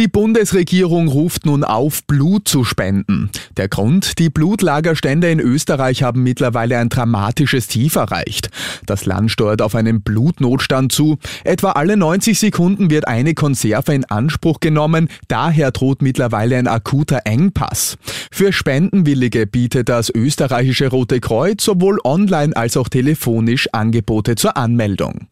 Die Bundesregierung ruft nun auf, Blut zu spenden. Der Grund, die Blutlagerstände in Österreich haben mittlerweile ein dramatisches Tief erreicht. Das Land steuert auf einen Blutnotstand zu. Etwa alle 90 Sekunden wird eine Konserve in Anspruch genommen. Daher droht mittlerweile ein akuter Engpass. Für Spendenwillige bietet das österreichische Rote Kreuz sowohl online als auch telefonisch Angebote zur Anmeldung.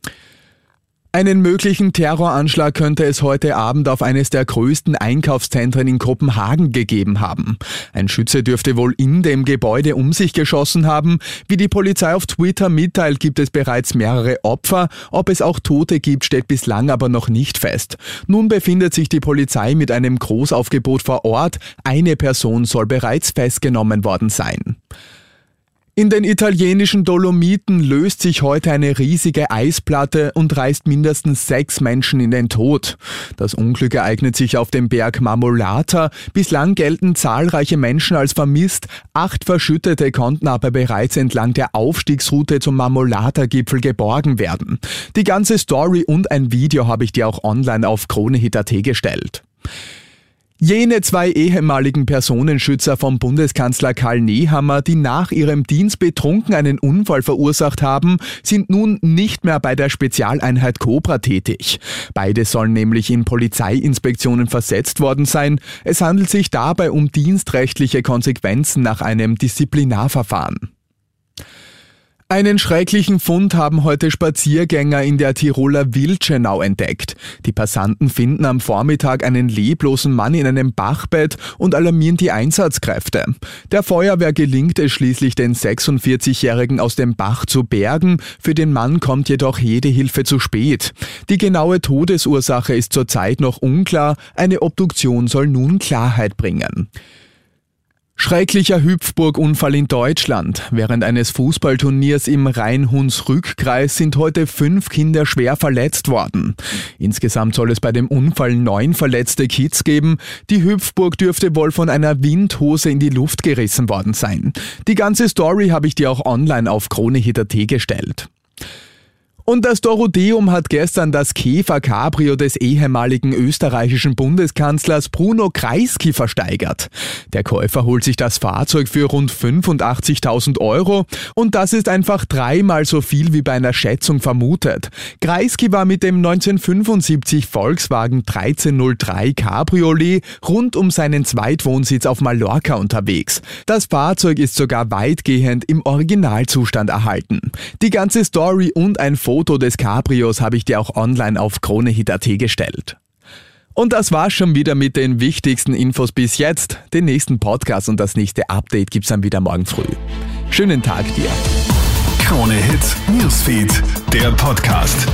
Einen möglichen Terroranschlag könnte es heute Abend auf eines der größten Einkaufszentren in Kopenhagen gegeben haben. Ein Schütze dürfte wohl in dem Gebäude um sich geschossen haben. Wie die Polizei auf Twitter mitteilt, gibt es bereits mehrere Opfer. Ob es auch Tote gibt, steht bislang aber noch nicht fest. Nun befindet sich die Polizei mit einem Großaufgebot vor Ort. Eine Person soll bereits festgenommen worden sein. In den italienischen Dolomiten löst sich heute eine riesige Eisplatte und reißt mindestens sechs Menschen in den Tod. Das Unglück ereignet sich auf dem Berg Marmolata. Bislang gelten zahlreiche Menschen als vermisst. Acht Verschüttete konnten aber bereits entlang der Aufstiegsroute zum Marmolata-Gipfel geborgen werden. Die ganze Story und ein Video habe ich dir auch online auf KroneHit.at gestellt. Jene zwei ehemaligen Personenschützer vom Bundeskanzler Karl Nehammer, die nach ihrem Dienst betrunken einen Unfall verursacht haben, sind nun nicht mehr bei der Spezialeinheit Cobra tätig. Beide sollen nämlich in Polizeiinspektionen versetzt worden sein. Es handelt sich dabei um dienstrechtliche Konsequenzen nach einem Disziplinarverfahren. Einen schrecklichen Fund haben heute Spaziergänger in der Tiroler Wildschenau entdeckt. Die Passanten finden am Vormittag einen leblosen Mann in einem Bachbett und alarmieren die Einsatzkräfte. Der Feuerwehr gelingt es schließlich, den 46-Jährigen aus dem Bach zu bergen. Für den Mann kommt jedoch jede Hilfe zu spät. Die genaue Todesursache ist zurzeit noch unklar. Eine Obduktion soll nun Klarheit bringen. Schrecklicher Hüpfburg-Unfall in Deutschland. Während eines Fußballturniers im Rhein-Huns-Rück-Kreis sind heute fünf Kinder schwer verletzt worden. Insgesamt soll es bei dem Unfall neun verletzte Kids geben. Die Hüpfburg dürfte wohl von einer Windhose in die Luft gerissen worden sein. Die ganze Story habe ich dir auch online auf KroneHit.at gestellt. Und das Dorotheum hat gestern das Käfer Cabrio des ehemaligen österreichischen Bundeskanzlers Bruno Kreisky versteigert. Der Käufer holt sich das Fahrzeug für rund 85.000 Euro und das ist einfach dreimal so viel wie bei einer Schätzung vermutet. Kreisky war mit dem 1975 Volkswagen 1303 Cabriolet rund um seinen Zweitwohnsitz auf Mallorca unterwegs. Das Fahrzeug ist sogar weitgehend im Originalzustand erhalten. Die ganze Story und ein Foto Foto des Cabrios habe ich dir auch online auf KroneHit.at gestellt. Und das war's schon wieder mit den wichtigsten Infos bis jetzt. Den nächsten Podcast und das nächste Update gibt's dann wieder morgen früh. Schönen Tag dir. KroneHit Newsfeed, der Podcast.